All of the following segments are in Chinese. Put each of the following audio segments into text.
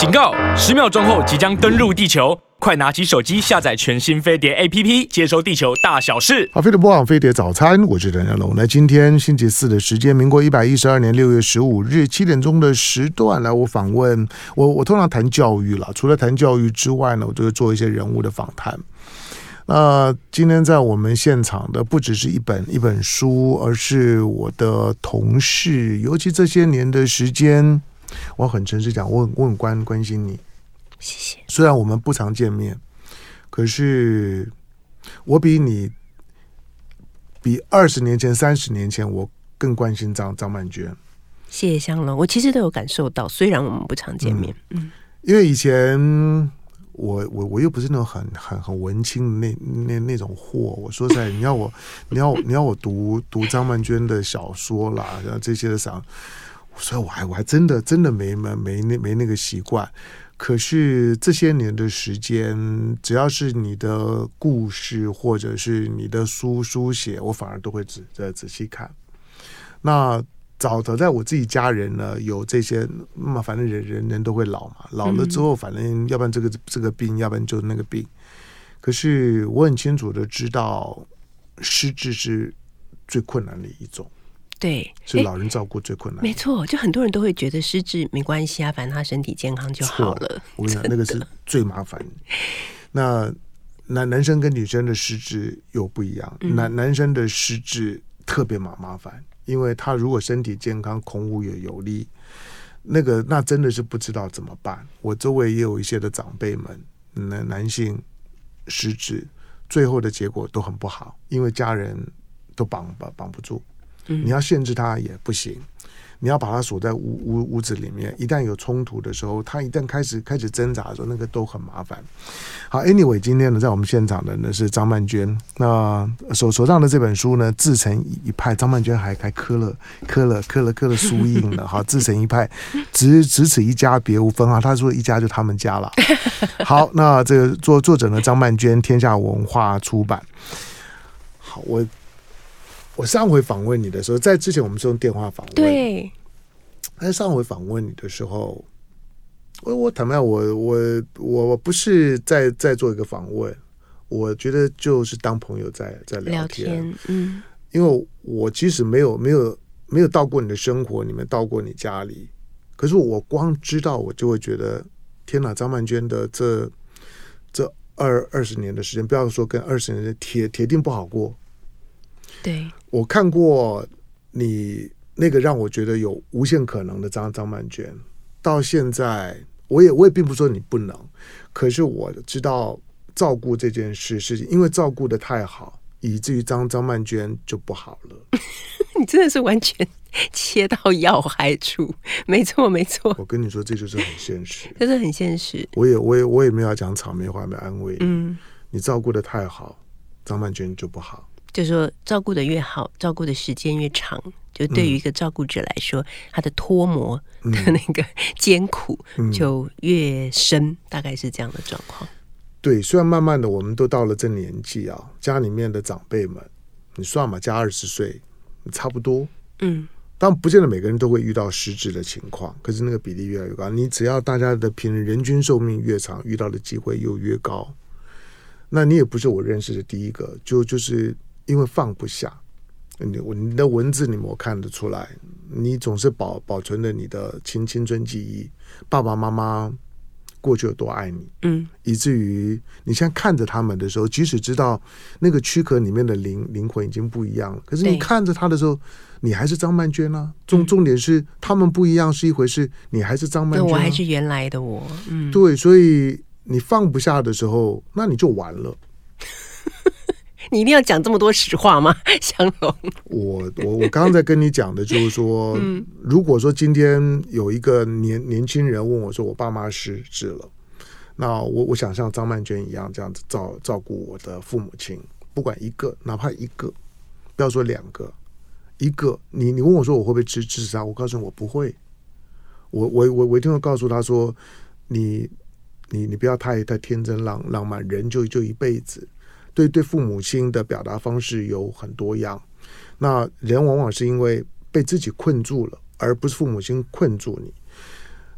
警告！十秒钟后即将登陆地球，快拿起手机下载全新飞碟 APP，接收地球大小事。好，飞碟播放飞碟早餐，我是梁家龙。那今天星期四的时间，民国一百一十二年六月十五日七点钟的时段，来我访问我。我通常谈教育了，除了谈教育之外呢，我就会做一些人物的访谈。那今天在我们现场的不只是一本一本书，而是我的同事，尤其这些年的时间。我很诚实讲，我很我很关关心你，谢谢。虽然我们不常见面，可是我比你比二十年前、三十年前我更关心张张曼娟。谢谢香龙，我其实都有感受到，虽然我们不常见面，嗯，嗯，因为以前我我我又不是那种很很很文青的那那那种货。我说实在，你要我你要你要我读读张曼娟的小说啦，然后这些的啥。所以我还我还真的真的没没没那没那个习惯，可是这些年的时间，只要是你的故事或者是你的书书写，我反而都会仔仔仔细看。那早早在我自己家人呢，有这些，那么反正人人人都会老嘛，老了之后，反正要不然这个这个病，要不然就那个病。可是我很清楚的知道，失智是最困难的一种。对，是老人照顾最困难。没错，就很多人都会觉得失智没关系啊，反正他身体健康就好了。我跟你讲，那个是最麻烦。那男男生跟女生的失智又不一样，嗯、男男生的失智特别麻麻烦，因为他如果身体健康、孔武也有力，那个那真的是不知道怎么办。我周围也有一些的长辈们，男男性失智，最后的结果都很不好，因为家人都绑绑绑不住。你要限制他也不行，你要把他锁在屋屋屋子里面，一旦有冲突的时候，他一旦开始开始挣扎的时候，那个都很麻烦。好，Anyway，今天呢，在我们现场的呢是张曼娟，那手手上的这本书呢自成一派，张曼娟还还刻了刻了刻了刻了书印了，好，自成一派，只只此一家，别无分号。他说一家就他们家了。好，那这个作作者呢，张曼娟，天下文化出版。好，我。我上回访问你的时候，在之前我们是用电话访问。对。在上回访问你的时候，我我坦白我我我我不是在在做一个访问，我觉得就是当朋友在在聊天。嗯。因为我即使没有没有没有到过你的生活，你们到过你家里，可是我光知道我就会觉得，天哪！张曼娟的这这二二十年的时间，不要说跟二十年的铁铁定不好过。对，我看过你那个让我觉得有无限可能的张张曼娟，到现在我也我也并不说你不能，可是我知道照顾这件事是因为照顾的太好，以至于张张曼娟就不好了。你真的是完全切到要害处，没错没错。我跟你说，这就是很现实，这是很现实。我也我也我也没有要讲场面话，没安慰。嗯，你照顾的太好，张曼娟就不好。就是说，照顾的越好，照顾的时间越长，就对于一个照顾者来说，嗯、他的脱模的那个艰苦就越深，嗯、大概是这样的状况。对，虽然慢慢的我们都到了这年纪啊，家里面的长辈们，你算嘛，加二十岁，差不多。嗯，当然不见得每个人都会遇到失智的情况，可是那个比例越来越高。你只要大家的平均人均寿命越长，遇到的机会又越高，那你也不是我认识的第一个，就就是。因为放不下，你你的文字里面我看得出来，你总是保保存着你的青青春记忆，爸爸妈妈过去有多爱你，嗯，以至于你现在看着他们的时候，即使知道那个躯壳里面的灵灵魂已经不一样了，可是你看着他的时候，你还是张曼娟啊。重重点是他们不一样是一回事，你还是张曼娟啊，我还是原来的我，嗯，对，所以你放不下的时候，那你就完了。你一定要讲这么多实话吗，香龙？我我我刚刚在跟你讲的就是说，嗯、如果说今天有一个年年轻人问我说，我爸妈失智了，那我我想像张曼娟一样这样子照照顾我的父母亲，不管一个，哪怕一个，不要说两个，一个，你你问我说我会不会支支持他？我告诉你我不会，我我我我一定会告诉他说，你你你不要太太天真浪浪漫，人就就一辈子。对对，父母亲的表达方式有很多样。那人往往是因为被自己困住了，而不是父母亲困住你。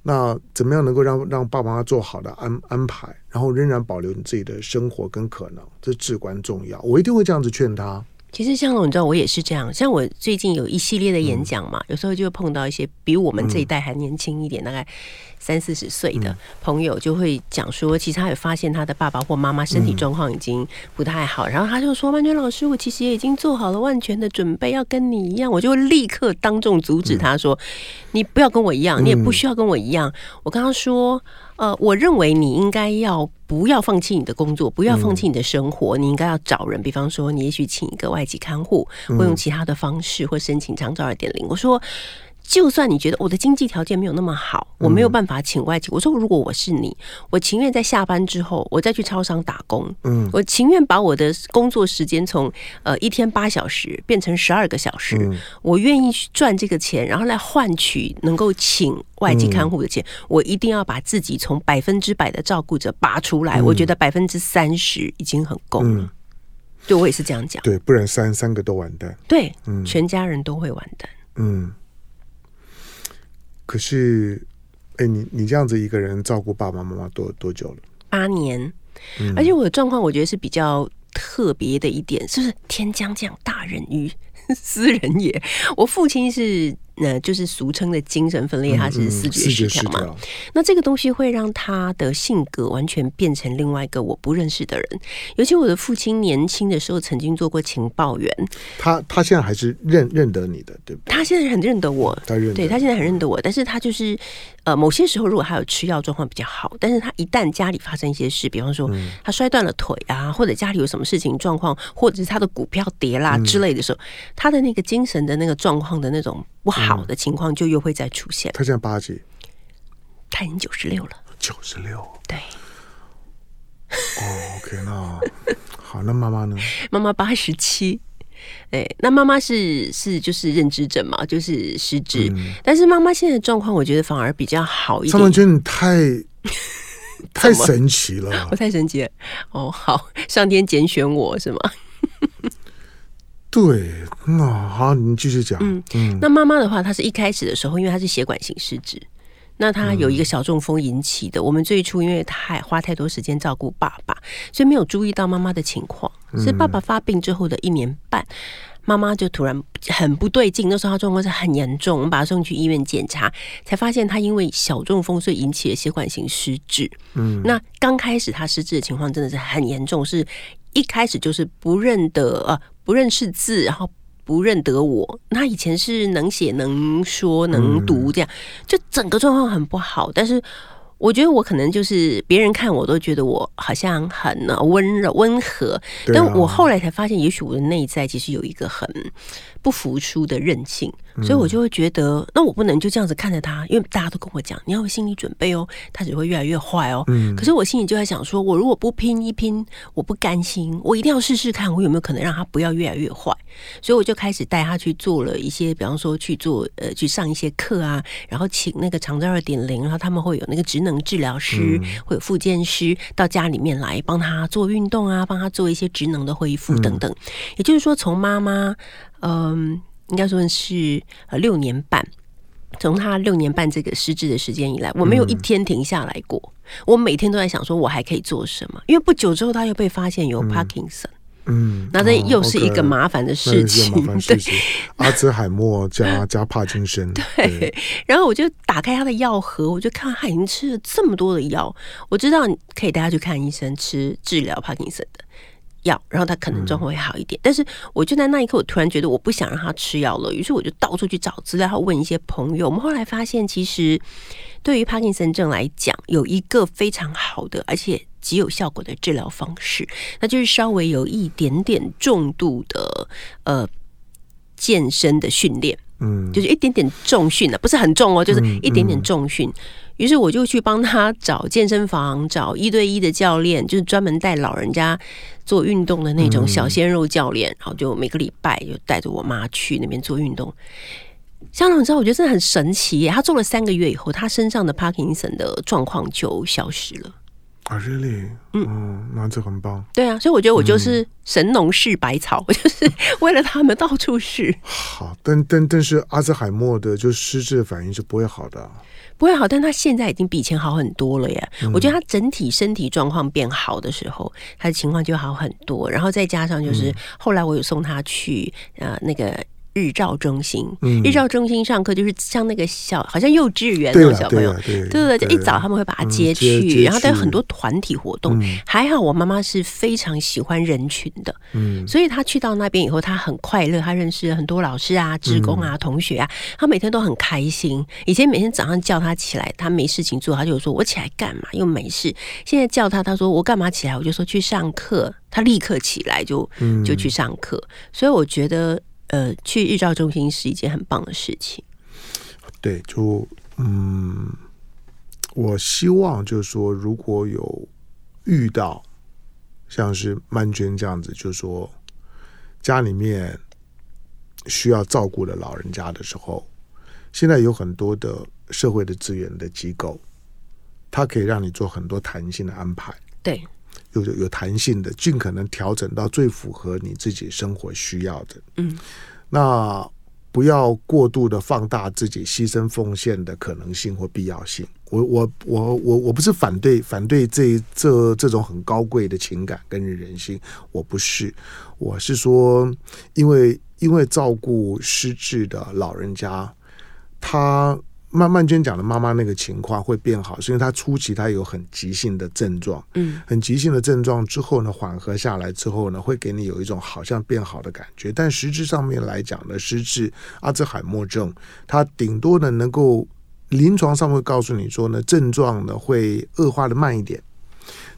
那怎么样能够让让爸爸妈妈做好的安安排，然后仍然保留你自己的生活跟可能，这至关重要。我一定会这样子劝他。其实像我，你知道，我也是这样。像我最近有一系列的演讲嘛，嗯、有时候就会碰到一些比我们这一代还年轻一点，嗯、大概三四十岁的朋友，就会讲说，其实他也发现他的爸爸或妈妈身体状况已经不太好，嗯、然后他就说：“万全老师，我其实也已经做好了万全的准备，要跟你一样。”我就立刻当众阻止他说：“嗯、你不要跟我一样，你也不需要跟我一样。嗯”我刚刚说。呃，我认为你应该要不要放弃你的工作，不要放弃你的生活，嗯、你应该要找人，比方说你也许请一个外籍看护，或用其他的方式，或申请长照二点零。我说。就算你觉得我的经济条件没有那么好，我没有办法请外籍。我说，如果我是你，我情愿在下班之后，我再去超商打工。嗯，我情愿把我的工作时间从呃一天八小时变成十二个小时。我愿意赚这个钱，然后来换取能够请外籍看护的钱。我一定要把自己从百分之百的照顾者拔出来。我觉得百分之三十已经很够了。对，我也是这样讲。对，不然三三个都完蛋。对，全家人都会完蛋。嗯。可是，哎，你你这样子一个人照顾爸爸妈妈多多久了？八年，嗯、而且我的状况，我觉得是比较特别的一点，是不是天将降大任于 斯人也？我父亲是。那就是俗称的精神分裂，他是视觉失调嘛？嗯嗯、那这个东西会让他的性格完全变成另外一个我不认识的人。尤其我的父亲年轻的时候曾经做过情报员，他他现在还是认认得你的，对不对？他现在很认得我，他认得对他现在很认得我，但是他就是呃，某些时候如果他有吃药状况比较好，但是他一旦家里发生一些事，比方说他摔断了腿啊，或者家里有什么事情状况，或者是他的股票跌啦之类的时候，嗯、他的那个精神的那个状况的那种。不好的情况就又会再出现。他现在八几？他已经九十六了。九十六。对。哦，OK，那好，那妈妈呢？妈妈八十七。哎，那妈妈是是就是认知症嘛，就是失智。嗯、但是妈妈现在的状况，我觉得反而比较好一点。他们觉得你太 太神奇了，我太神奇了。哦，好，上天拣选我是吗？对，那好，你继续讲。嗯嗯，那妈妈的话，她是一开始的时候，因为她是血管型失智，那他有一个小中风引起的。嗯、我们最初因为太花太多时间照顾爸爸，所以没有注意到妈妈的情况。所以爸爸发病之后的一年半，妈妈就突然很不对劲。那时候他状况是很严重，我们把他送去医院检查，才发现他因为小中风，所以引起了血管型失智。嗯，那刚开始他失智的情况真的是很严重，是一开始就是不认得呃。不认识字，然后不认得我。他以前是能写、能说、能读，这样就整个状况很不好。但是我觉得我可能就是别人看我都觉得我好像很温柔、温和，但我后来才发现，也许我的内在其实有一个很不服输的韧性。所以我就会觉得，那我不能就这样子看着他，因为大家都跟我讲，你要有心理准备哦，他只会越来越坏哦。嗯。可是我心里就在想说，我如果不拼一拼，我不甘心，我一定要试试看，我有没有可能让他不要越来越坏。所以我就开始带他去做了一些，比方说去做呃去上一些课啊，然后请那个长照二点零，然后他们会有那个职能治疗师，嗯、会有复健师到家里面来帮他做运动啊，帮他做一些职能的恢复等等。嗯、也就是说，从妈妈嗯。应该说是呃六年半，从他六年半这个失智的时间以来，我没有一天停下来过。嗯、我每天都在想说，我还可以做什么？因为不久之后他又被发现有帕金森，嗯，那这又是一个麻烦的事情。麻烦事情，阿兹海默 加加帕金森。对，对然后我就打开他的药盒，我就看他已经吃了这么多的药，我知道可以带他去看医生，吃治疗帕金森的。药，然后他可能状况会好一点。嗯、但是我就在那一刻，我突然觉得我不想让他吃药了，于是我就到处去找资料，问一些朋友。我们后来发现，其实对于帕金森症来讲，有一个非常好的而且极有效果的治疗方式，那就是稍微有一点点重度的呃健身的训练，嗯，就是一点点重训的，不是很重哦，就是一点点重训。嗯嗯于是我就去帮他找健身房，找一对一的教练，就是专门带老人家做运动的那种小鲜肉教练。然后就每个礼拜就带着我妈去那边做运动。香港，你知道，我觉得真的很神奇耶。他做了三个月以后，他身上的帕金森的状况就消失了。啊，really？嗯，那这很棒。对啊，所以我觉得我就是神农氏百草，我就是为了他们到处试。好，但但但是阿兹海默的就失智的反应是不会好的。不会好，但他现在已经比以前好很多了耶。嗯、我觉得他整体身体状况变好的时候，他的情况就好很多。然后再加上就是后来我有送他去呃那个。日照中心，日照中心上课就是像那个小，好像幼稚园那种小朋友，对对对，就一早他们会把他接去，然后他有很多团体活动。还好我妈妈是非常喜欢人群的，嗯，所以他去到那边以后，他很快乐，他认识了很多老师啊、职工啊、同学啊，他每天都很开心。以前每天早上叫他起来，他没事情做，他就说：“我起来干嘛？又没事。”现在叫他，他说：“我干嘛起来？”我就说：“去上课。”他立刻起来就就去上课。所以我觉得。呃，去日照中心是一件很棒的事情。对，就嗯，我希望就是说，如果有遇到像是曼娟这样子，就是说家里面需要照顾的老人家的时候，现在有很多的社会的资源的机构，它可以让你做很多弹性的安排。对，有有弹性的，尽可能调整到最符合你自己生活需要的。嗯。那不要过度的放大自己牺牲奉献的可能性或必要性。我我我我我不是反对反对这这这种很高贵的情感跟人性，我不是，我是说，因为因为照顾失智的老人家，他。曼曼娟讲的妈妈那个情况会变好，是因为她初期她有很急性的症状，嗯，很急性的症状之后呢，缓和下来之后呢，会给你有一种好像变好的感觉。但实质上面来讲呢，实质阿兹海默症，它顶多呢能够临床上会告诉你说呢，症状呢会恶化的慢一点。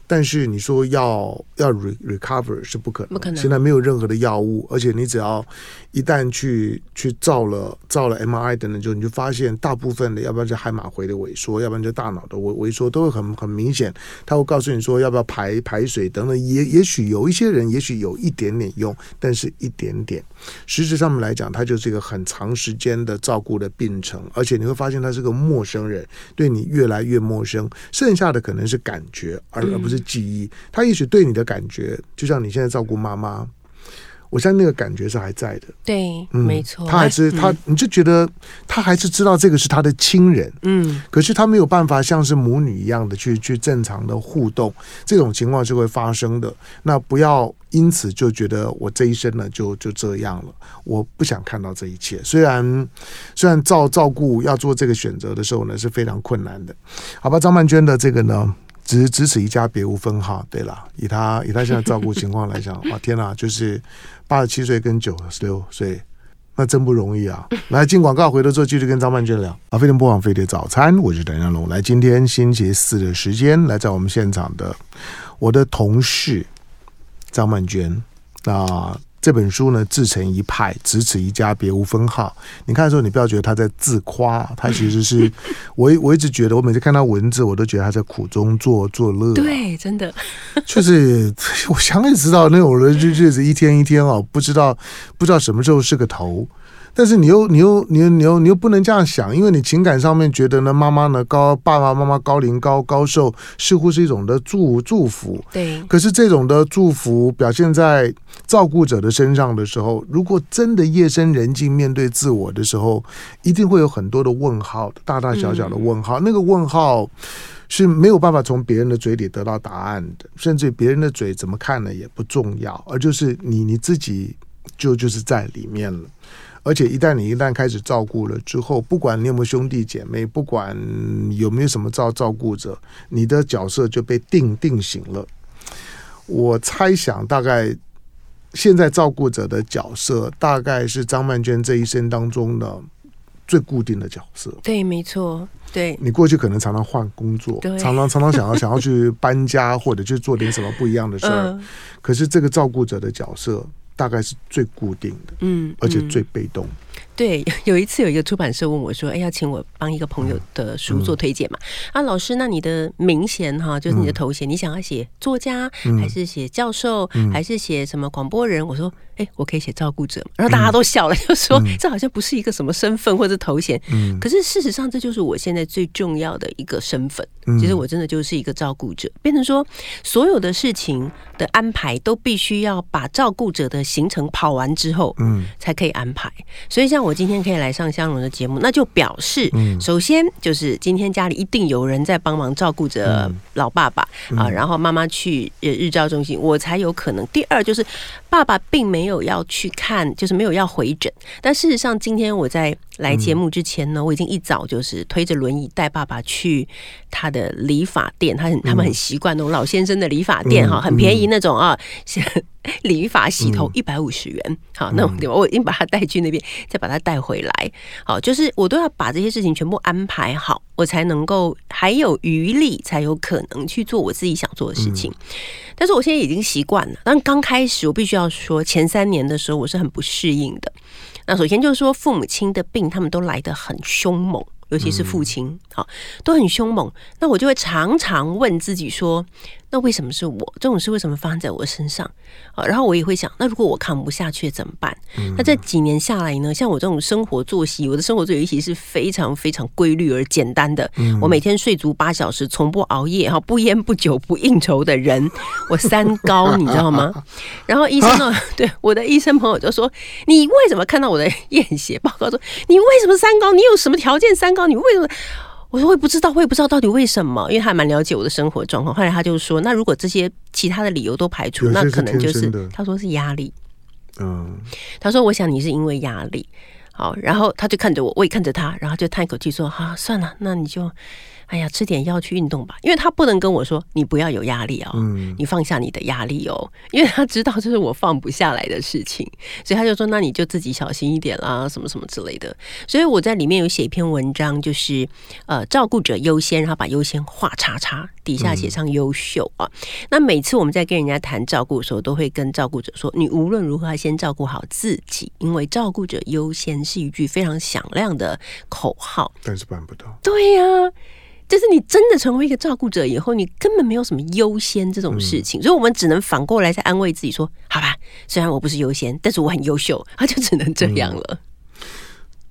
但是你说要要 re recover 是不可能，不可能。现在没有任何的药物，而且你只要一旦去去照了照了 MRI 等等，就你就发现大部分的，要不然就海马回的萎缩，要不然就大脑的萎萎缩，都会很很明显。他会告诉你说要不要排排水等等，也也许有一些人也许有一点点用，但是一点点。实质上面来讲，它就是一个很长时间的照顾的病程，而且你会发现他是个陌生人，对你越来越陌生。剩下的可能是感觉，而而不是。记忆，他也许对你的感觉，就像你现在照顾妈妈，我相信那个感觉是还在的。对，嗯、没错，他还是他，嗯、你就觉得他还是知道这个是他的亲人，嗯，可是他没有办法像是母女一样的去去正常的互动，这种情况是会发生的。那不要因此就觉得我这一生呢就就这样了，我不想看到这一切。虽然虽然照照顾要做这个选择的时候呢是非常困难的，好吧？张曼娟的这个呢。只只此一家，别无分号。对了，以他以他现在照顾情况来讲，哇，天哪，就是八十七岁跟九十六岁，那真不容易啊！来进广告，回头之后继续跟张曼娟聊。啊，飞碟播放飞碟早餐，我是邓家龙。来，今天星期四的时间，来在我们现场的我的同事张曼娟，那。这本书呢，自成一派，只此一家，别无分号。你看的时候，你不要觉得他在自夸，他其实是 我我一直觉得，我每次看到文字，我都觉得他在苦中作作乐。对，真的，就是 我想也知道那种人日日子一天一天哦，不知道不知道什么时候是个头。但是你又你又你又你又你又不能这样想，因为你情感上面觉得呢，妈妈呢高爸爸妈妈高龄高高寿，似乎是一种的祝祝福。对。可是这种的祝福表现在照顾者的身上的时候，如果真的夜深人静面对自我的时候，一定会有很多的问号，大大小小的问号。嗯、那个问号是没有办法从别人的嘴里得到答案的，甚至别人的嘴怎么看呢也不重要，而就是你你自己就就是在里面了。而且一旦你一旦开始照顾了之后，不管你有没有兄弟姐妹，不管有没有什么照照顾者，你的角色就被定定型了。我猜想，大概现在照顾者的角色，大概是张曼娟这一生当中的最固定的角色。对，没错。对，你过去可能常常换工作，常常常常想要想要去搬家，或者去做点什么不一样的事儿。呃、可是这个照顾者的角色。大概是最固定的，嗯，而且最被动。对，有一次有一个出版社问我说：“哎，要请我帮一个朋友的书做推荐嘛？”啊，老师，那你的名衔哈，就是你的头衔，你想要写作家，还是写教授，还是写什么广播人？我说：“哎，我可以写照顾者。”然后大家都笑了，就说：“ 这好像不是一个什么身份或者头衔。”嗯，可是事实上，这就是我现在最重要的一个身份。其实我真的就是一个照顾者，变成说所有的事情的安排都必须要把照顾者的行程跑完之后，嗯，才可以安排。所以像。我今天可以来上香蓉的节目，那就表示，首先就是今天家里一定有人在帮忙照顾着老爸爸啊，然后妈妈去日照中心，我才有可能。第二就是爸爸并没有要去看，就是没有要回诊，但事实上今天我在来节目之前呢，我已经一早就是推着轮椅带爸爸去他的理发店，他很他们很习惯那种老先生的理发店哈，很便宜那种啊。理发洗头一百五十元，好，那我我已经把他带去那边，再把他带回来，好，就是我都要把这些事情全部安排好，我才能够还有余力，才有可能去做我自己想做的事情。但是我现在已经习惯了，但刚开始我必须要说，前三年的时候我是很不适应的。那首先就是说，父母亲的病他们都来得很凶猛。尤其是父亲，好，都很凶猛。那我就会常常问自己说：那为什么是我？这种事为什么发生在我身上？啊，然后我也会想，那如果我扛不下去怎么办？那这几年下来呢？像我这种生活作息，我的生活作息是非常非常规律而简单的。我每天睡足八小时，从不熬夜，哈，不烟不酒不应酬的人。我三高，你知道吗？然后医生呢，对我的医生朋友就说：你为什么看到我的验血报告说你为什么三高？你有什么条件三？高你为什么？我说我也不知道，我也不知道到底为什么，因为他还蛮了解我的生活状况。后来他就说，那如果这些其他的理由都排除，那可能就是他说是压力。嗯，他说我想你是因为压力。好，然后他就看着我，我也看着他，然后就叹一口气说：“哈、啊，算了，那你就。”哎呀，吃点药去运动吧，因为他不能跟我说你不要有压力哦，嗯，你放下你的压力哦，因为他知道这是我放不下来的事情，所以他就说那你就自己小心一点啦，什么什么之类的。所以我在里面有写一篇文章，就是呃照顾者优先，然后把优先画叉叉，底下写上优秀啊。那每次我们在跟人家谈照顾的时候，都会跟照顾者说，你无论如何要先照顾好自己，因为照顾者优先是一句非常响亮的口号，但是办不到。对呀。就是你真的成为一个照顾者以后，你根本没有什么优先这种事情，所以我们只能反过来再安慰自己说：“好吧，虽然我不是优先，但是我很优秀。”他就只能这样了。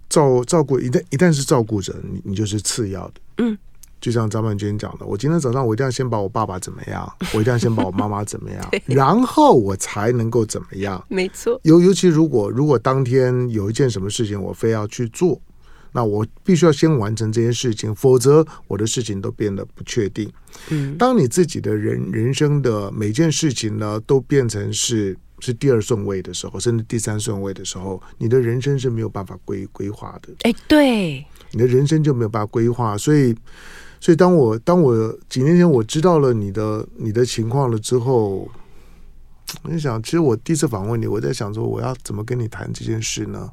照照顾一旦一旦是照顾者，你你就是次要的。嗯，就像张曼娟讲的，我今天早上我一定要先把我爸爸怎么样，我一定要先把我妈妈怎么样，然后我才能够怎么样。没错。尤尤其如果如果当天有一件什么事情，我非要去做。那我必须要先完成这件事情，否则我的事情都变得不确定。嗯，当你自己的人人生的每件事情呢，都变成是是第二顺位的时候，甚至第三顺位的时候，你的人生是没有办法规规划的。哎，对，你的人生就没有办法规划。所以，所以当我当我几年前我知道了你的你的情况了之后。我就想，其实我第一次访问你，我在想说，我要怎么跟你谈这件事呢？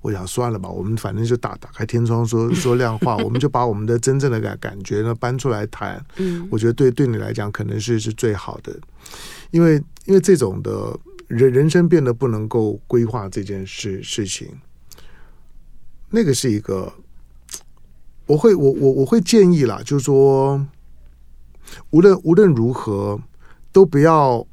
我想算了吧，我们反正就打打开天窗说说亮话，我们就把我们的真正的感感觉呢搬出来谈。嗯，我觉得对对你来讲可能是是最好的，因为因为这种的人人生变得不能够规划这件事事情，那个是一个，我会我我我会建议啦，就是说，无论无论如何都不要。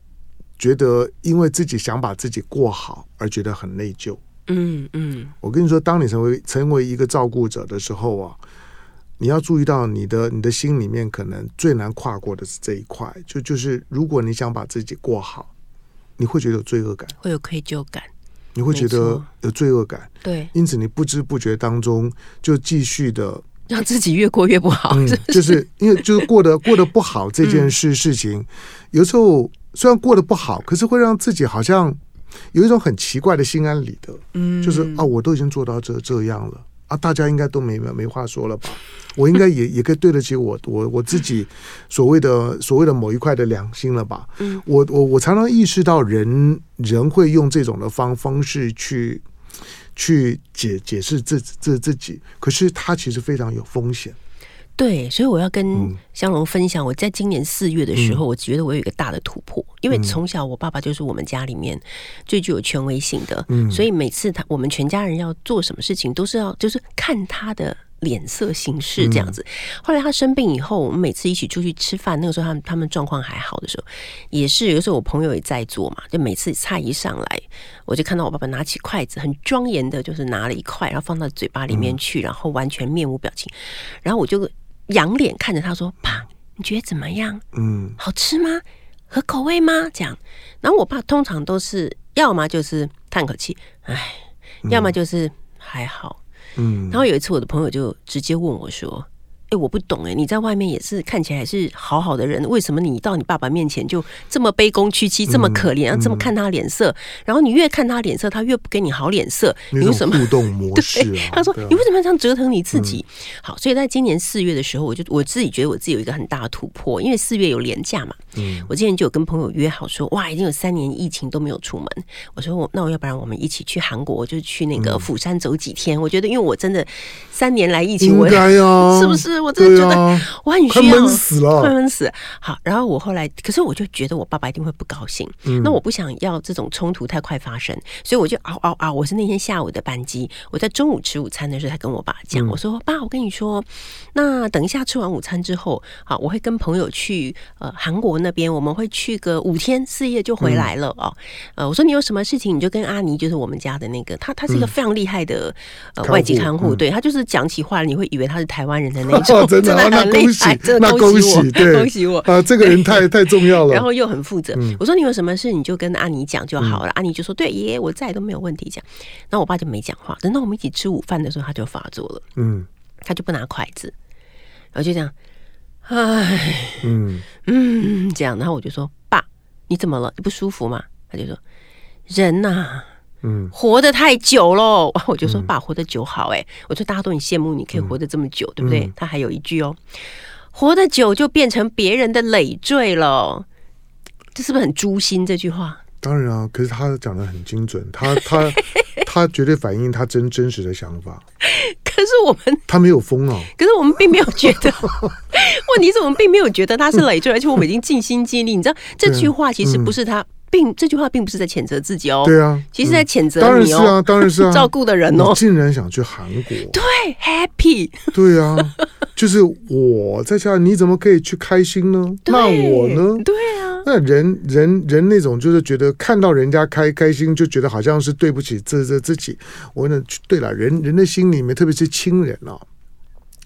觉得因为自己想把自己过好而觉得很内疚。嗯嗯，我跟你说，当你成为成为一个照顾者的时候啊，你要注意到你的你的心里面可能最难跨过的是这一块，就就是如果你想把自己过好，你会觉得有罪恶感，会有愧疚感，你会觉得有罪恶感。对，因此你不知不觉当中就继续的让自己越过越不好，是不是？就是因为就是过得过得不好这件事事情，有时候。虽然过得不好，可是会让自己好像有一种很奇怪的心安理得。嗯，就是啊，我都已经做到这这样了啊，大家应该都没没话说了吧？我应该也也可以对得起我我我自己所谓的所谓的某一块的良心了吧？嗯，我我我常常意识到人人会用这种的方方式去去解解释自自自己，可是他其实非常有风险。对，所以我要跟香龙分享，我在今年四月的时候，我觉得我有一个大的突破，因为从小我爸爸就是我们家里面最具有权威性的，所以每次他我们全家人要做什么事情，都是要就是看他的脸色行事这样子。后来他生病以后，我们每次一起出去吃饭，那个时候他们他们状况还好的时候，也是有时候我朋友也在做嘛，就每次菜一上来，我就看到我爸爸拿起筷子，很庄严的，就是拿了一块，然后放到嘴巴里面去，然后完全面无表情，然后我就。仰脸看着他说：“爸，你觉得怎么样？嗯，好吃吗？合口味吗？这样。然后我爸通常都是要么就是叹口气，哎，要么就是还好。嗯，然后有一次我的朋友就直接问我说。哎，我不懂哎，你在外面也是看起来还是好好的人，为什么你到你爸爸面前就这么卑躬屈膝，这么可怜，然后这么看他脸色？然后你越看他脸色，他越不给你好脸色。你为什么互动模式？他说：“你为什么要这样折腾你自己？”好，所以在今年四月的时候，我就我自己觉得我自己有一个很大的突破，因为四月有廉价嘛。嗯，我之前就有跟朋友约好说，哇，已经有三年疫情都没有出门。我说我那我要不然我们一起去韩国，就去那个釜山走几天。我觉得因为我真的三年来疫情，我应该啊，是不是？我真的觉得。我很需要，快闷死了，快闷死。好，然后我后来，可是我就觉得我爸爸一定会不高兴。嗯，那我不想要这种冲突太快发生，所以我就嗷嗷嗷。我是那天下午的班机，我在中午吃午餐的时候，才跟我爸讲，嗯、我说：“爸，我跟你说，那等一下吃完午餐之后，好，我会跟朋友去呃韩国那边，我们会去个五天四夜就回来了哦。呃，我说你有什么事情，你就跟阿尼，就是我们家的那个，他他是一个非常厉害的、嗯、呃外籍看护，嗯、对他就是讲起话你会以为他是台湾人的那种，真的。那恭喜，那恭喜，对，恭喜我啊！这个人太太重要了，然后又很负责。我说你有什么事，你就跟阿尼讲就好了。阿尼就说：“对，爷爷我在都没有问题。”讲，那我爸就没讲话。等到我们一起吃午饭的时候，他就发作了。嗯，他就不拿筷子，然后就这样，唉，嗯嗯，这样。然后我就说：“爸，你怎么了？你不舒服吗？”他就说：“人呐。”嗯，活得太久了，我就说爸，活得久好哎，我说大家都很羡慕你可以活得这么久，对不对？他还有一句哦，活得久就变成别人的累赘了，这是不是很诛心？这句话？当然啊，可是他讲的很精准，他他 他绝对反映他真真实的想法。可是我们他没有疯啊，可是我们并没有觉得，问题是我们并没有觉得他是累赘，而且我们已经尽心尽力。你知道这句话其实不是他。并这句话并不是在谴责自己哦，对啊，其实在谴责你哦，当然是啊，当然是啊，照顾的人哦，竟然想去韩国，对，happy，对啊，就是我在家，你怎么可以去开心呢？那我呢？对啊，那人人人那种就是觉得看到人家开开心，就觉得好像是对不起自己。我呢，对了，人人的心里面，特别是亲人啊。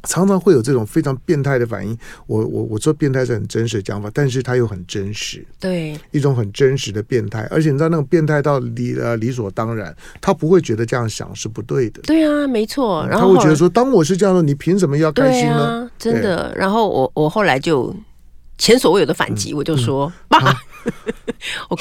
常常会有这种非常变态的反应，我我我说变态是很真实的讲法，但是他又很真实，对，一种很真实的变态，而且你知道那种变态到理呃理所当然，他不会觉得这样想是不对的，对啊，没错，然后他会觉得说，当我是这样的，你凭什么要开心呢？啊、真的，然后我我后来就。前所未有的反击，我就说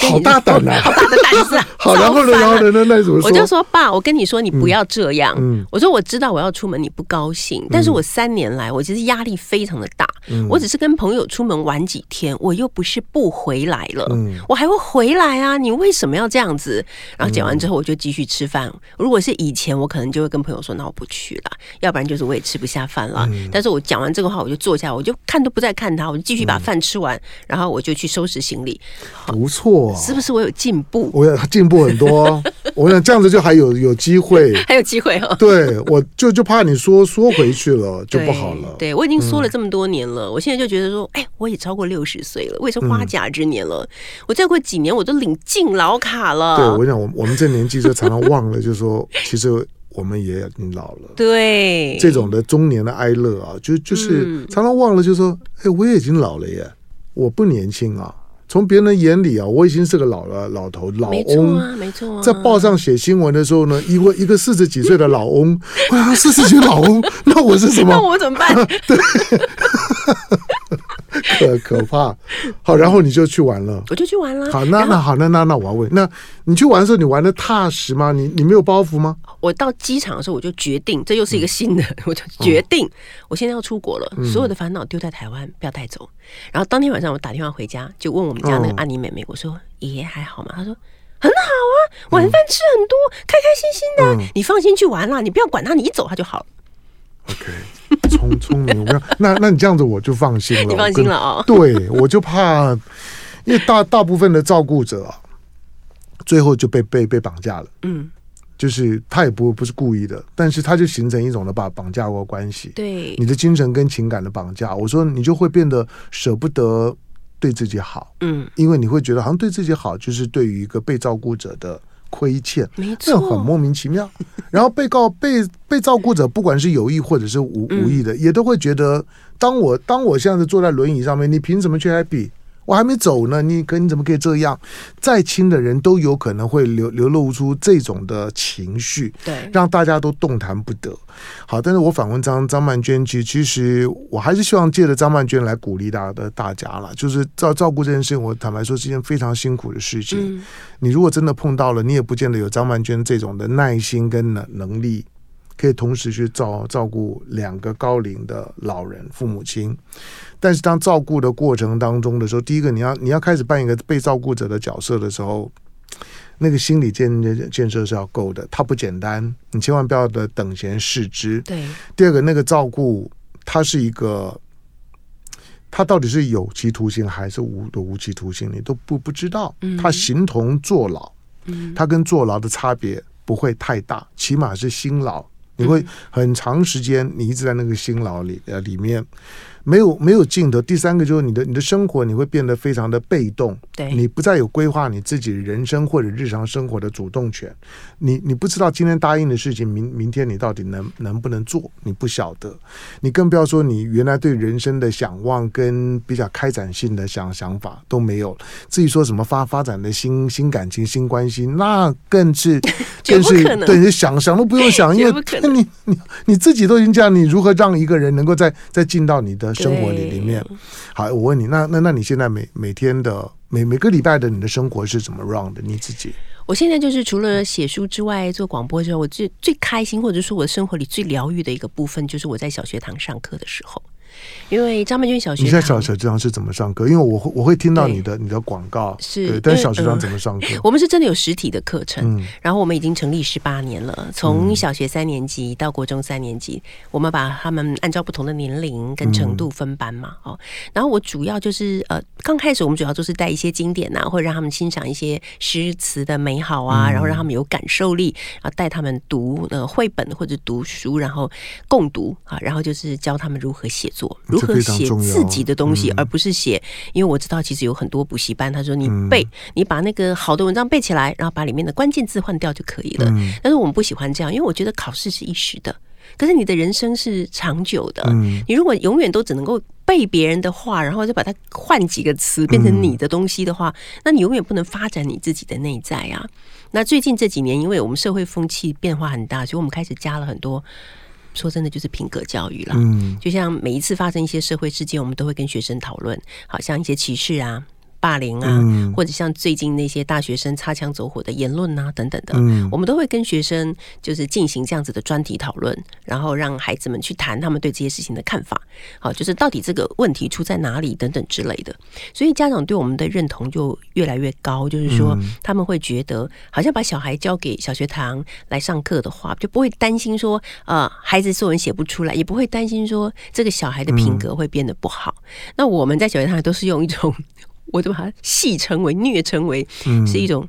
你好大胆啊，好大的胆子啊！好，然后呢，然后呢，那那怎么说？我就说爸，我跟你说，你不要这样。我说我知道我要出门你不高兴，但是我三年来我其实压力非常的大。我只是跟朋友出门玩几天，我又不是不回来了，我还会回来啊！你为什么要这样子？然后讲完之后，我就继续吃饭。如果是以前，我可能就会跟朋友说，那我不去了，要不然就是我也吃不下饭了。但是我讲完这个话，我就坐下，我就看都不再看他，我就继续把饭。饭吃完，然后我就去收拾行李。不错，是不是我有进步？我想进步很多。我想这样子就还有有机会，还有机会哦。对，我就就怕你说说回去了就不好了。对，我已经说了这么多年了，嗯、我现在就觉得说，哎，我也超过六十岁了，我也是花甲之年了。嗯、我再过几年，我都领敬老卡了。对，我想，我我们这年纪就常常忘了，就是说，其实。我们也已经老了，对这种的中年的哀乐啊，就就是常常忘了，就说，哎，我也已经老了耶，我不年轻啊。从别人眼里啊，我已经是个老了老头老翁，啊，没错啊。在报上写新闻的时候呢，一个一个四十几岁的老翁，啊，四十几岁老翁，那我是什么？那我怎么办？对。可可怕，好，然后你就去玩了，我就去玩了。好，那那好，那那那我要问，那你去玩的时候，你玩的踏实吗？你你没有包袱吗？我到机场的时候，我就决定，这又是一个新的，我就决定，我现在要出国了，所有的烦恼丢在台湾，不要带走。然后当天晚上，我打电话回家，就问我们家那个阿妮妹妹，我说爷爷还好吗？她说很好啊，晚饭吃很多，开开心心的，你放心去玩啦，你不要管他，你一走他就好了。OK，聪聪明，我那那你这样子我就放心了。你放心了哦。对，我就怕，因为大大部分的照顾者啊，最后就被被被绑架了。嗯，就是他也不不是故意的，但是他就形成一种的把绑架过关系。对，你的精神跟情感的绑架，我说你就会变得舍不得对自己好。嗯，因为你会觉得好像对自己好，就是对于一个被照顾者的。亏欠，没错，这很莫名其妙。然后被告被被照顾者，不管是有意或者是无无意的，嗯、也都会觉得，当我当我现在坐在轮椅上面，你凭什么去 happy？我还没走呢，你可你怎么可以这样？再亲的人都有可能会流流露出这种的情绪，对，让大家都动弹不得。好，但是我反问张张曼娟，其实其实我还是希望借着张曼娟来鼓励大的大家了，就是照照顾这件事情，我坦白说是一件非常辛苦的事情。嗯、你如果真的碰到了，你也不见得有张曼娟这种的耐心跟能能力，可以同时去照照顾两个高龄的老人父母亲。但是当照顾的过程当中的时候，第一个你要你要开始扮演一个被照顾者的角色的时候，那个心理建建设是要够的，它不简单，你千万不要的等闲视之。对。第二个，那个照顾它是一个，它到底是有期徒刑还是无的无期徒刑，你都不不知道。它形同坐牢，它跟坐牢的差别不会太大，起码是心牢，你会很长时间你一直在那个辛劳里呃里面。没有没有尽头。第三个就是你的你的生活，你会变得非常的被动，对，你不再有规划你自己人生或者日常生活的主动权。你你不知道今天答应的事情，明明天你到底能能不能做，你不晓得。你更不要说你原来对人生的想望跟比较开展性的想想法都没有了。至于说什么发发展的新新感情、新关系，那更是 更是对你想想都不用想，因为你你你自己都已经这样，你如何让一个人能够再再进到你的？生活里里面，好，我问你，那那那你现在每每天的每每个礼拜的你的生活是怎么 run 的？你自己？我现在就是除了写书之外，做广播之外，我最最开心，或者说我生活里最疗愈的一个部分，就是我在小学堂上课的时候。因为张曼娟小学，你在小学堂是怎么上课？因为我会我会听到你的你的广告，是对，但是小学堂怎么上课？我们是真的有实体的课程，嗯、然后我们已经成立十八年了，从小学三年级到国中三年级，嗯、我们把他们按照不同的年龄跟程度分班嘛，哦、嗯，然后我主要就是呃，刚开始我们主要都是带一些经典啊，或者让他们欣赏一些诗词的美好啊，嗯、然后让他们有感受力，然后带他们读呃绘本或者读书，然后共读啊，然后就是教他们如何写作，如何写。自己的东西，而不是写。因为我知道，其实有很多补习班，他说你背，你把那个好的文章背起来，然后把里面的关键字换掉就可以了。但是我们不喜欢这样，因为我觉得考试是一时的，可是你的人生是长久的。你如果永远都只能够背别人的话，然后就把它换几个词变成你的东西的话，那你永远不能发展你自己的内在啊。那最近这几年，因为我们社会风气变化很大，所以我们开始加了很多。说真的，就是品格教育了。嗯，就像每一次发生一些社会事件，我们都会跟学生讨论，好像一些歧视啊。霸凌啊，嗯、或者像最近那些大学生擦枪走火的言论啊，等等的，嗯、我们都会跟学生就是进行这样子的专题讨论，然后让孩子们去谈他们对这些事情的看法。好，就是到底这个问题出在哪里等等之类的。所以家长对我们的认同就越来越高，就是说他们会觉得，好像把小孩交给小学堂来上课的话，就不会担心说，呃，孩子作文写不出来，也不会担心说这个小孩的品格会变得不好。嗯、那我们在小学堂都是用一种。我就把它戏称为、虐称为，是一种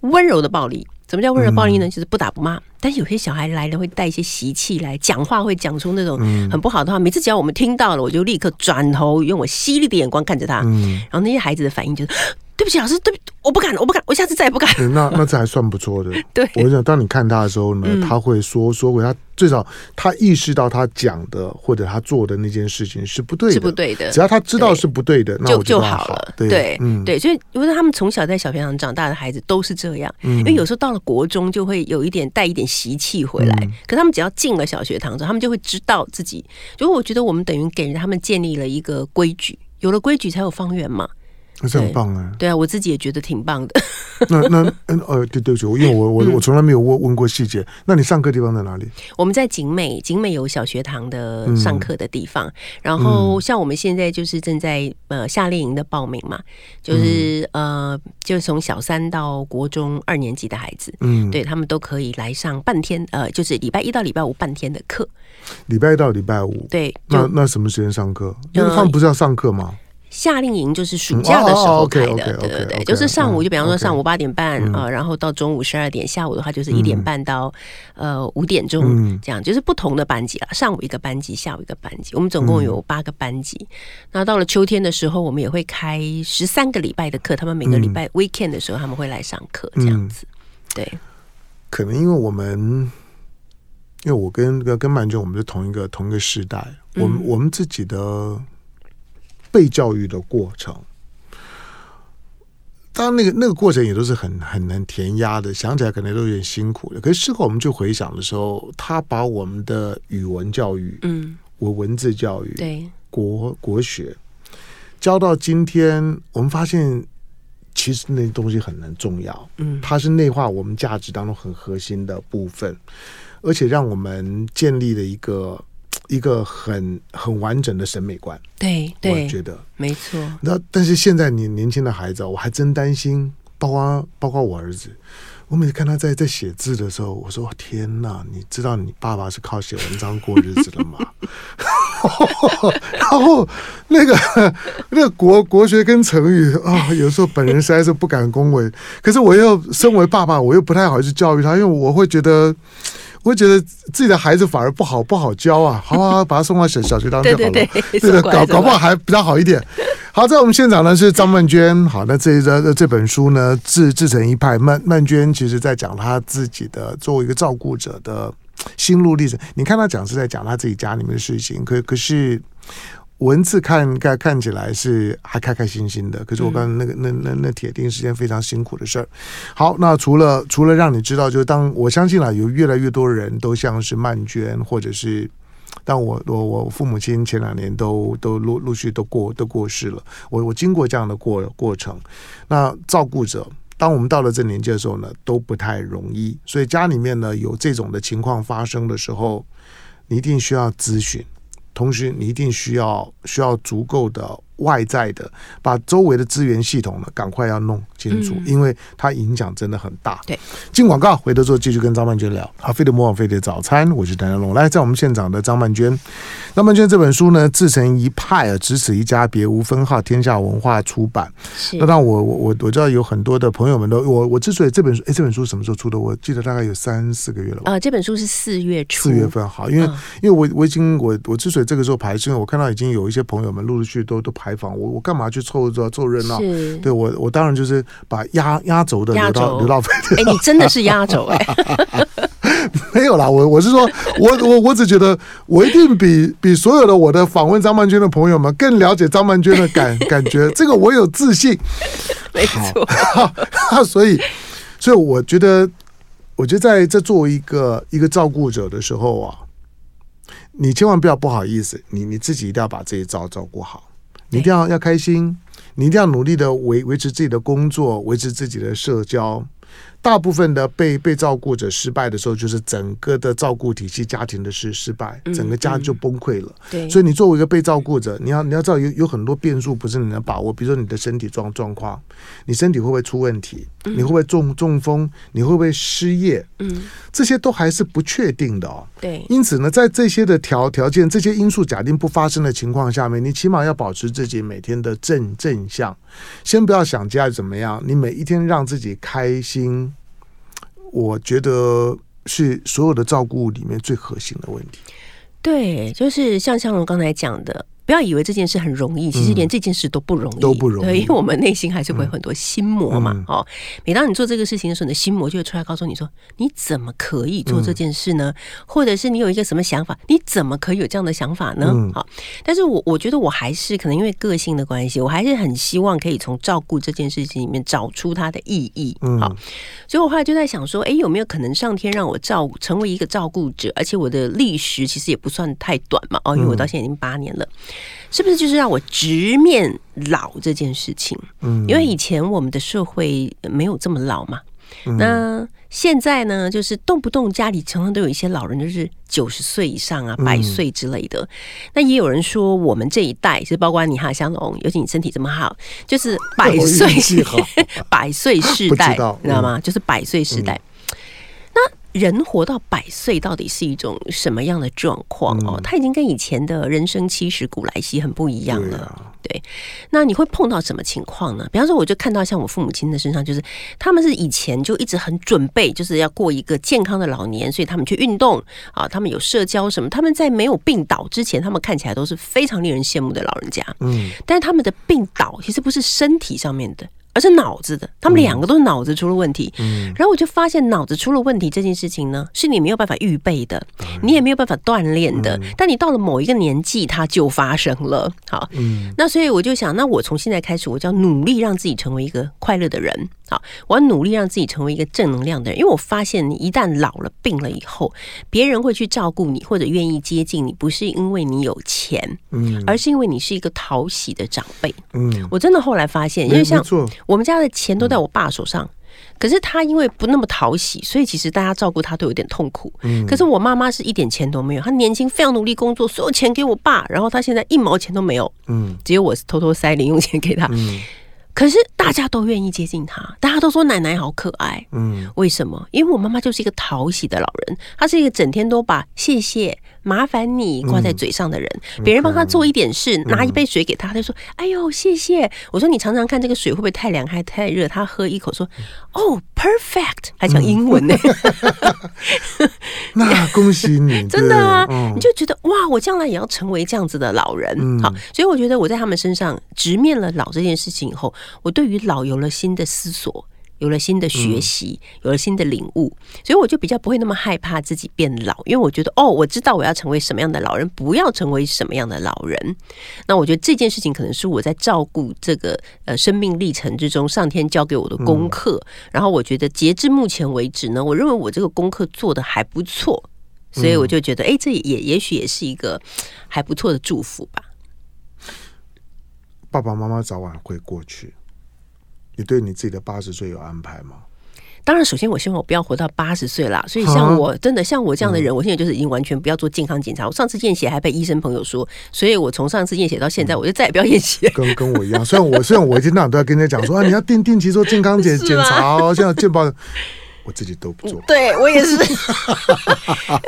温柔的暴力。什么叫温柔暴力呢？就是不打不骂。但是有些小孩来了会带一些习气来，讲话会讲出那种很不好的话。每次只要我们听到了，我就立刻转头用我犀利的眼光看着他。然后那些孩子的反应就是。对不起，老师，对不，我不敢，我不敢，我下次再也不敢。那那这还算不错的。对，我想当你看他的时候呢，嗯、他会说说过，他最少他意识到他讲的或者他做的那件事情是不对的，是不对的。只要他知道是不对的，对那就就好了。对，对，嗯、对，所以因为他们从小在小学堂长大的孩子都是这样，嗯、因为有时候到了国中就会有一点带一点习气回来，嗯、可他们只要进了小学堂之后，他们就会知道自己。就我觉得我们等于给他们建立了一个规矩，有了规矩才有方圆嘛。那是很棒啊！对啊，我自己也觉得挺棒的。那那嗯呃，对对不起，因为我我我从来没有问问过细节。那你上课地方在哪里？我们在景美，景美有小学堂的上课的地方。然后像我们现在就是正在呃夏令营的报名嘛，就是呃就是从小三到国中二年级的孩子，嗯，对他们都可以来上半天，呃，就是礼拜一到礼拜五半天的课。礼拜一到礼拜五，对。那那什么时间上课？因为他们不是要上课吗？夏令营就是暑假的时候开的，对对对，就是上午就比方说上午八点半啊，然后到中午十二点，下午的话就是一点半到呃五点钟这样，就是不同的班级了，上午一个班级，下午一个班级，我们总共有八个班级。那到了秋天的时候，我们也会开十三个礼拜的课，他们每个礼拜 weekend 的时候他们会来上课这样子。对，可能因为我们，因为我跟跟曼娟我们是同一个同一个时代，我们我们自己的。被教育的过程，当然那个那个过程也都是很很很填鸭的，想起来可能都有点辛苦的。可是事后我们去回想的时候，他把我们的语文教育，嗯，文文字教育，对，国国学教到今天，我们发现其实那东西很难重要，嗯，它是内化我们价值当中很核心的部分，而且让我们建立了一个。一个很很完整的审美观，对，对，我觉得没错。那但是现在你年轻的孩子，我还真担心，包括包括我儿子，我每次看他在在写字的时候，我说天哪，你知道你爸爸是靠写文章过日子的吗？然后那个那个国国学跟成语啊，有时候本人实在是不敢恭维，可是我又身为爸爸，我又不太好意思教育他，因为我会觉得。我觉得自己的孩子反而不好不好教啊，好好把他送到小小学当中好了，对，对，对，对的，搞搞不好还比较好一点。好，在我们现场呢是张曼娟。好，那这一这这本书呢，自自成一派。曼曼娟其实在讲她自己的作为一个照顾者的心路历程。你看她讲是在讲她自己家里面的事情，可可是。文字看看看起来是还开开心心的，可是我刚刚那个那那那铁定是件非常辛苦的事儿。好，那除了除了让你知道，就是当我相信了，有越来越多人都像是曼娟，或者是但我我我父母亲前两年都都陆陆续都过都过世了，我我经过这样的过过程，那照顾者，当我们到了这年纪的时候呢，都不太容易，所以家里面呢有这种的情况发生的时候，你一定需要咨询。同时，你一定需要需要足够的外在的，把周围的资源系统呢，赶快要弄清楚，因为它影响真的很大。对，进广告，回头之后继续跟张曼娟聊。好，飞碟魔网飞碟早餐，我是谭家龙。来，在我们现场的张曼娟，张曼娟这本书呢，自成一派啊，只此一家，别无分号，天下文化出版。是。那当我我我我知道有很多的朋友们都我我之所以这本书，哎，这本书什么时候出的？我记得大概有三四个月了吧。呃，这本书是四月初，四月份。好，因为、嗯、因为我我已经我我之所以这个时候排，是因为我看到已经有一些朋友们陆陆续续都都排访我，我干嘛去凑凑凑热闹？对我我当然就是把压压轴的留到留到。哎，你真的是压轴哎？没有啦，我我是说，我我我只觉得我一定比比所有的我的访问张曼娟的朋友们更了解张曼娟的感 感觉，这个我有自信。没错，所以所以我觉得，我觉得在在作为一个一个照顾者的时候啊，你千万不要不好意思，你你自己一定要把这一招照顾好，你一定要要开心，你一定要努力的维维持自己的工作，维持自己的社交。大部分的被被照顾者失败的时候，就是整个的照顾体系、家庭的失失败，整个家就崩溃了。嗯嗯、对，所以你作为一个被照顾者，你要你要知道有有很多变数不是你能把握，比如说你的身体状状况，你身体会不会出问题？你会不会中中风？你会不会失业？嗯，这些都还是不确定的哦。对，因此呢，在这些的条条件、这些因素假定不发生的情况下面，你起码要保持自己每天的正正向，先不要想家怎么样，你每一天让自己开心。我觉得是所有的照顾里面最核心的问题。对，就是像向荣刚才讲的。不要以为这件事很容易，其实连这件事都不容易，都不容易。对，因为我们内心还是会有很多心魔嘛。哦，每当你做这个事情的时候，你的心魔就会出来告诉你说：“你怎么可以做这件事呢？”或者是你有一个什么想法，你怎么可以有这样的想法呢？好，但是我我觉得我还是可能因为个性的关系，我还是很希望可以从照顾这件事情里面找出它的意义。好，所以我后来就在想说，哎，有没有可能上天让我照成为一个照顾者，而且我的历时其实也不算太短嘛。哦，因为我到现在已经八年了。是不是就是让我直面老这件事情？嗯，因为以前我们的社会没有这么老嘛。嗯、那现在呢，就是动不动家里常常都有一些老人，就是九十岁以上啊，百岁之类的。嗯、那也有人说，我们这一代，其实包括你哈，香龙，尤其你身体这么好，就是百 岁，百岁世代，你知道吗？就是百岁世代。人活到百岁到底是一种什么样的状况哦？他已经跟以前的人生七十古来稀很不一样了。对，那你会碰到什么情况呢？比方说，我就看到像我父母亲的身上，就是他们是以前就一直很准备，就是要过一个健康的老年，所以他们去运动啊，他们有社交什么。他们在没有病倒之前，他们看起来都是非常令人羡慕的老人家。嗯，但是他们的病倒其实不是身体上面的。而是脑子的。他们两个都是脑子出了问题。嗯，然后我就发现脑子出了问题这件事情呢，是你没有办法预备的，你也没有办法锻炼的。但你到了某一个年纪，它就发生了。好，嗯，那所以我就想，那我从现在开始，我就要努力让自己成为一个快乐的人。好，我要努力让自己成为一个正能量的人，因为我发现你一旦老了、病了以后，别人会去照顾你或者愿意接近你，不是因为你有钱，嗯，而是因为你是一个讨喜的长辈，嗯，我真的后来发现，因为像我们家的钱都在我爸手上，可是他因为不那么讨喜，所以其实大家照顾他都有点痛苦，嗯，可是我妈妈是一点钱都没有，她年轻非常努力工作，所有钱给我爸，然后她现在一毛钱都没有，嗯，只有我偷偷塞零用钱给他，嗯。可是大家都愿意接近他，大家都说奶奶好可爱。嗯，为什么？因为我妈妈就是一个讨喜的老人，她是一个整天都把谢谢、麻烦你挂在嘴上的人。别、嗯、人帮他做一点事，嗯、拿一杯水给他，他就说：“哎呦，谢谢。”我说：“你常常看，这个水会不会太凉还太热？”他喝一口说：“哦，perfect。”还讲英文呢。嗯、那恭喜你，真的啊！嗯、你就觉得哇，我将来也要成为这样子的老人。嗯、好，所以我觉得我在他们身上直面了老这件事情以后。我对于老有了新的思索，有了新的学习，有了新的领悟，所以我就比较不会那么害怕自己变老，因为我觉得哦，我知道我要成为什么样的老人，不要成为什么样的老人。那我觉得这件事情可能是我在照顾这个呃生命历程之中，上天交给我的功课。然后我觉得截至目前为止呢，我认为我这个功课做的还不错，所以我就觉得哎，这也也许也是一个还不错的祝福吧。爸爸妈妈早晚会过去。你对你自己的八十岁有安排吗？当然，首先我希望我不要活到八十岁啦。所以像我真的像我这样的人，我现在就是已经完全不要做健康检查。我上次验血还被医生朋友说，所以我从上次验血到现在，我就再也不要验血。跟跟我一样，虽然我虽然我一天到晚都要跟人家讲说啊，你要定定期做健康检 检查哦，现在健保。我自己都不做，对我也是，因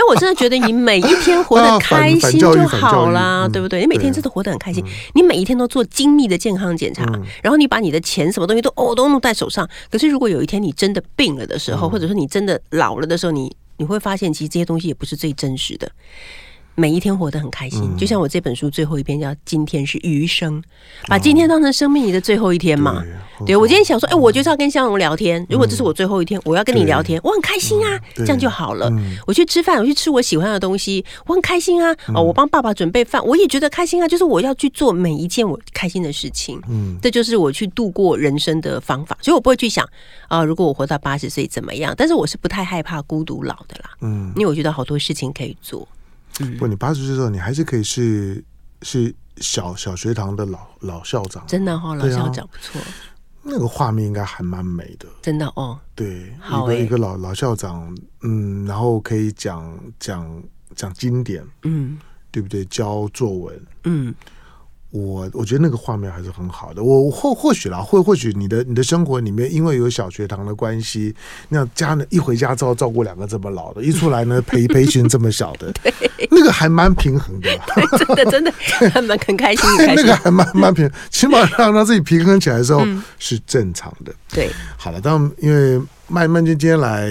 为我真的觉得你每一天活得 开心就好啦，对不对？你每天真的活得很开心，你每一天都做精密的健康检查，然后你把你的钱什么东西都哦都弄在手上。可是如果有一天你真的病了的时候，或者说你真的老了的时候，你你会发现其实这些东西也不是最真实的。每一天活得很开心，嗯、就像我这本书最后一篇叫“今天是余生”，把今天当成生命里的最后一天嘛。对，对我今天想说，哎、欸，我就是要跟香蓉聊天。如果这是我最后一天，嗯、我要跟你聊天，我很开心啊，这样就好了。嗯、我去吃饭，我去吃我喜欢的东西，我很开心啊。哦，我帮爸爸准备饭，我也觉得开心啊。就是我要去做每一件我开心的事情。嗯，这就是我去度过人生的方法。所以我不会去想啊、呃，如果我活到八十岁怎么样？但是我是不太害怕孤独老的啦。嗯，因为我觉得好多事情可以做。不，你八十岁的时候，你还是可以是是小小学堂的老老校长，真的哈、哦，老校长不错，那个画面应该还蛮美的，真的哦，对，好一个一个老老校长，嗯，然后可以讲讲讲经典，嗯，对不对？教作文，嗯。我我觉得那个画面还是很好的。我或或许啦，或或许你的你的生活里面，因为有小学堂的关系，那家呢一回家照照顾两个这么老的，一出来呢陪陪群这么小的，对那个还蛮平衡的。真的真的还蛮很开心，那个还蛮蛮平衡，起码让让自己平衡起来的时候是正常的。嗯、对，好了，当因为曼曼君今天来。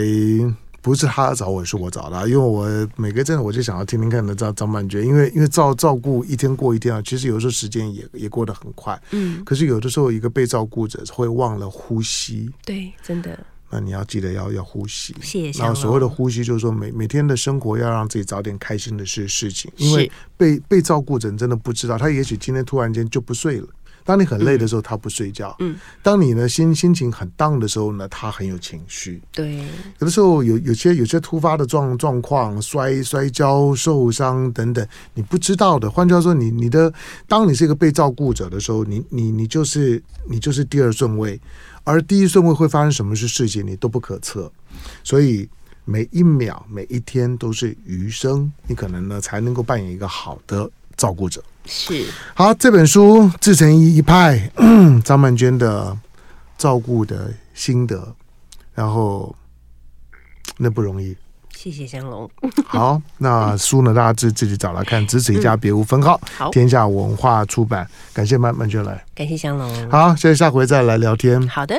不是他找我，是我找他，因为我每个阵我就想要听听看的张张曼娟，因为因为照照顾一天过一天啊，其实有时候时间也也过得很快，嗯，可是有的时候一个被照顾者会忘了呼吸，对，真的，那你要记得要要呼吸，谢谢。然后所谓的呼吸就是说每每天的生活要让自己找点开心的事事情，因为被被照顾者真的不知道，他也许今天突然间就不睡了。当你很累的时候，他不睡觉。嗯，当你呢心心情很 down 的时候呢，他很有情绪。对，有的时候有有些有些突发的状状况，摔摔跤、受伤等等，你不知道的。换句话说，你你的当你是一个被照顾者的时候，你你你就是你就是第二顺位，而第一顺位会发生什么事事情，你都不可测。所以每一秒每一天都是余生，你可能呢才能够扮演一个好的照顾者。是好，这本书自成一派，张曼娟的照顾的心得，然后那不容易。谢谢香龙。好，那书呢，大家自自己找来看，只此一家，别无分号。好，天下文化出版，感谢曼曼娟来，感谢香龙。好，谢谢下回再来聊天。好的。